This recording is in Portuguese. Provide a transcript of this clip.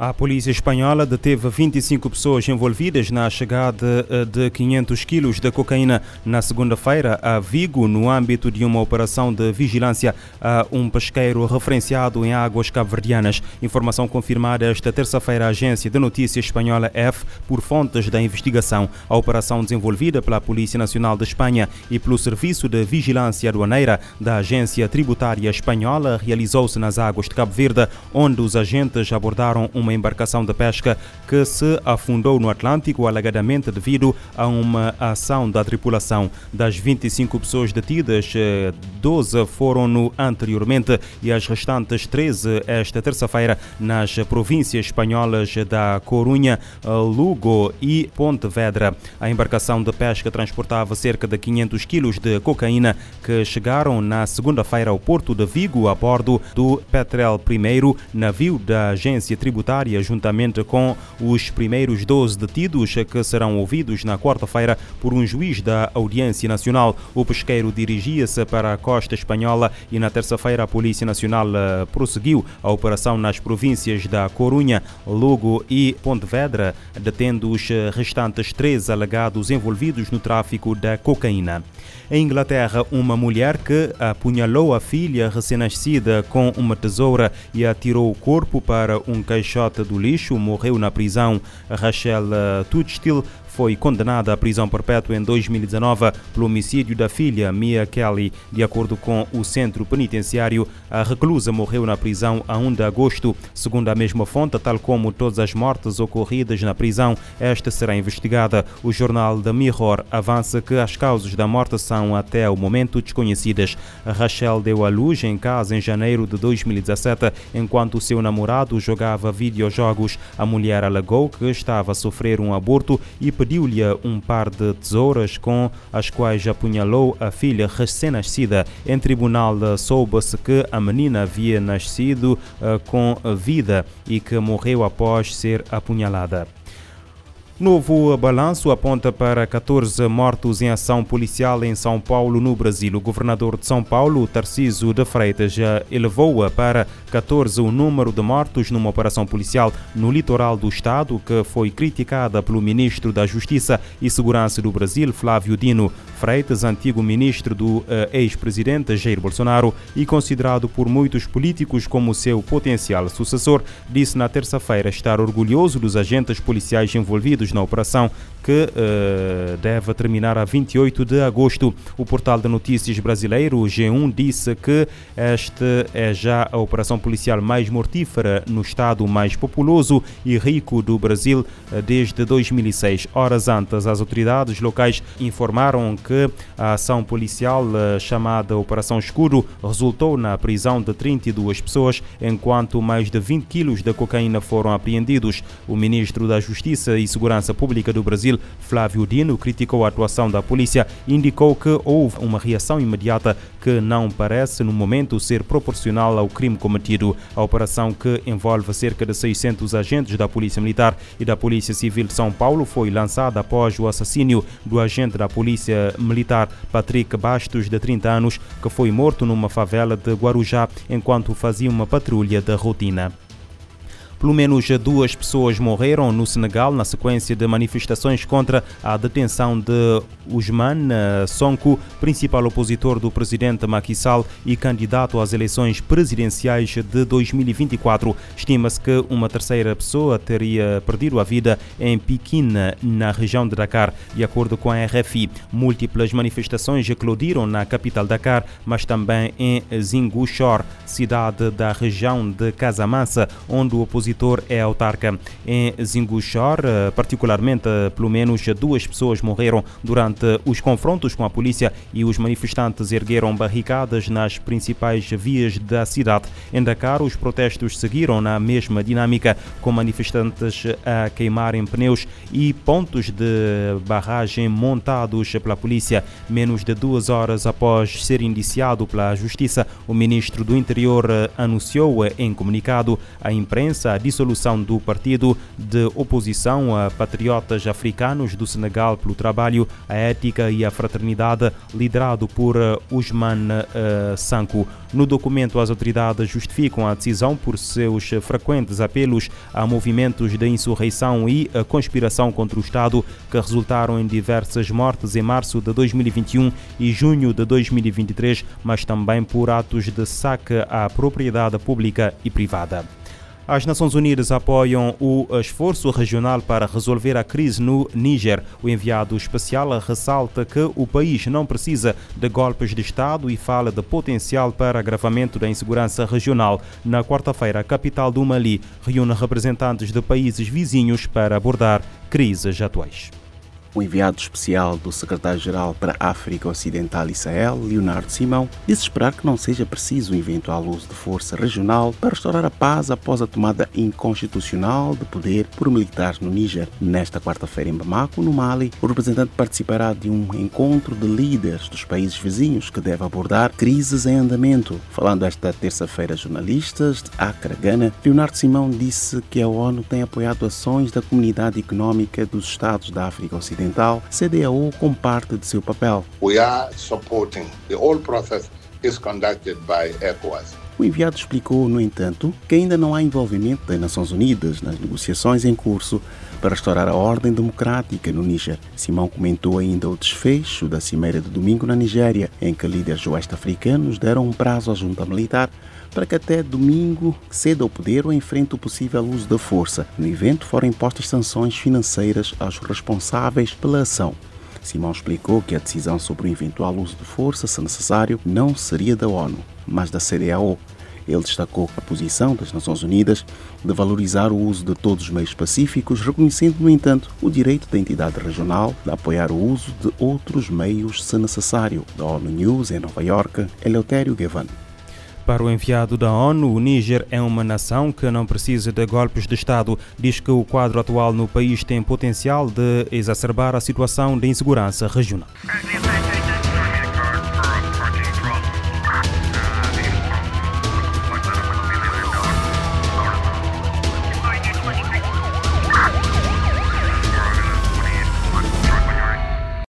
A polícia espanhola deteve 25 pessoas envolvidas na chegada eh, de 500 quilos de cocaína na segunda-feira a Vigo, no âmbito de uma operação de vigilância a um pesqueiro referenciado em águas cabo-verdianas. Informação confirmada esta terça-feira à agência de notícias espanhola F por fontes da investigação. A operação desenvolvida pela Polícia Nacional de Espanha e pelo Serviço de Vigilância Aduaneira da Agência Tributária Espanhola realizou-se nas águas de Cabo Verde, onde os agentes abordaram uma uma embarcação de pesca que se afundou no Atlântico alegadamente devido a uma ação da tripulação. Das 25 pessoas detidas, 12 eh, foram no anteriormente e as restantes 13 esta terça-feira nas províncias espanholas da Corunha, eh, Lugo e Pontevedra. A embarcação de pesca transportava cerca de 500 quilos de cocaína que chegaram na segunda-feira ao porto de Vigo a bordo do Petrel I, navio da agência tributária juntamente com os primeiros 12 detidos que serão ouvidos na quarta-feira por um juiz da Audiência Nacional. O pesqueiro dirigia-se para a costa espanhola e na terça-feira a Polícia Nacional eh, prosseguiu a operação nas províncias da Corunha, Lugo e Pontevedra, detendo os restantes três alegados envolvidos no tráfico da cocaína. Em Inglaterra, uma mulher que apunhalou a filha recém-nascida com uma tesoura e atirou o corpo para um caixote do lixo morreu na prisão. Rachel Tutstill foi condenada à prisão perpétua em 2019 pelo homicídio da filha Mia Kelly. De acordo com o centro penitenciário, a reclusa morreu na prisão a 1 de agosto. Segundo a mesma fonte, tal como todas as mortes ocorridas na prisão, esta será investigada. O jornal The Mirror avança que as causas da morte são até o momento desconhecidas. Rachel deu à luz em casa em janeiro de 2017, enquanto seu namorado jogava videojogos. A mulher alegou que estava a sofrer um aborto e pediu pediu-lhe um par de tesouras com as quais apunhalou a filha recém-nascida. Em tribunal soube-se que a menina havia nascido uh, com vida e que morreu após ser apunhalada. Novo balanço aponta para 14 mortos em ação policial em São Paulo, no Brasil. O governador de São Paulo, Tarciso de Freitas, já elevou para 14 o número de mortos numa operação policial no litoral do estado, que foi criticada pelo ministro da Justiça e Segurança do Brasil, Flávio Dino Freitas, antigo ministro do uh, ex-presidente Jair Bolsonaro e considerado por muitos políticos como seu potencial sucessor, disse na terça-feira estar orgulhoso dos agentes policiais envolvidos na operação que uh, deve terminar a 28 de agosto. O portal de notícias brasileiro G1 disse que esta é já a operação policial mais mortífera no estado mais populoso e rico do Brasil uh, desde 2006. Horas antes, as autoridades locais informaram que a ação policial uh, chamada Operação Escuro resultou na prisão de 32 pessoas, enquanto mais de 20 quilos de cocaína foram apreendidos. O ministro da Justiça e Segurança Pública do Brasil Flávio Dino criticou a atuação da polícia e indicou que houve uma reação imediata que não parece, no momento, ser proporcional ao crime cometido. A operação, que envolve cerca de 600 agentes da Polícia Militar e da Polícia Civil de São Paulo, foi lançada após o assassínio do agente da Polícia Militar Patrick Bastos, de 30 anos, que foi morto numa favela de Guarujá enquanto fazia uma patrulha de rotina. Pelo menos duas pessoas morreram no Senegal na sequência de manifestações contra a detenção de Ousmane Sonko, principal opositor do presidente Macky Sall e candidato às eleições presidenciais de 2024. Estima-se que uma terceira pessoa teria perdido a vida em Pequim, na região de Dakar. De acordo com a RFI, múltiplas manifestações eclodiram na capital Dakar, mas também em Zingushor, cidade da região de Casamance, onde o opositor opositor é autarca. Em Zingushor, eh, particularmente, eh, pelo menos duas pessoas morreram durante os confrontos com a polícia e os manifestantes ergueram barricadas nas principais vias da cidade. Em Dakar, os protestos seguiram na mesma dinâmica, com manifestantes a queimarem pneus e pontos de barragem montados pela polícia. Menos de duas horas após ser indiciado pela justiça, o ministro do Interior eh, anunciou em comunicado à imprensa a dissolução do partido de oposição a patriotas africanos do Senegal pelo trabalho, a ética e a fraternidade, liderado por Usman Sanko. No documento, as autoridades justificam a decisão por seus frequentes apelos a movimentos de insurreição e a conspiração contra o Estado que resultaram em diversas mortes em março de 2021 e junho de 2023, mas também por atos de saque à propriedade pública e privada. As Nações Unidas apoiam o esforço regional para resolver a crise no Níger. O enviado especial ressalta que o país não precisa de golpes de Estado e fala de potencial para agravamento da insegurança regional. Na quarta-feira, a capital do Mali reúne representantes de países vizinhos para abordar crises atuais. O enviado especial do secretário-geral para a África Ocidental e Sahel, Leonardo Simão, disse esperar que não seja preciso um eventual uso de força regional para restaurar a paz após a tomada inconstitucional de poder por militares no Níger. Nesta quarta-feira em Bamako, no Mali, o representante participará de um encontro de líderes dos países vizinhos que deve abordar crises em andamento. Falando esta terça-feira a jornalistas de Accra, Gana, Leonardo Simão disse que a ONU tem apoiado ações da Comunidade Econômica dos Estados da África Ocidental Ocidental, CDAO com parte de seu papel. We are supporting the whole process is conducted by ECOWAS. O enviado explicou, no entanto, que ainda não há envolvimento das Nações Unidas nas negociações em curso para restaurar a ordem democrática no Níger. Simão comentou ainda o desfecho da cimeira de domingo na Nigéria, em que líderes oeste-africanos deram um prazo à junta militar para que até domingo ceda ao poder ou enfrente o possível uso da força. No evento foram impostas sanções financeiras aos responsáveis pela ação. Simão explicou que a decisão sobre o eventual uso de força, se necessário, não seria da ONU, mas da CDAO. Ele destacou a posição das Nações Unidas de valorizar o uso de todos os meios pacíficos, reconhecendo, no entanto, o direito da entidade regional de apoiar o uso de outros meios se necessário. Da ONU News em Nova York, Eleutério Gavan. Para o enviado da ONU, o Níger é uma nação que não precisa de golpes de Estado. Diz que o quadro atual no país tem potencial de exacerbar a situação de insegurança regional.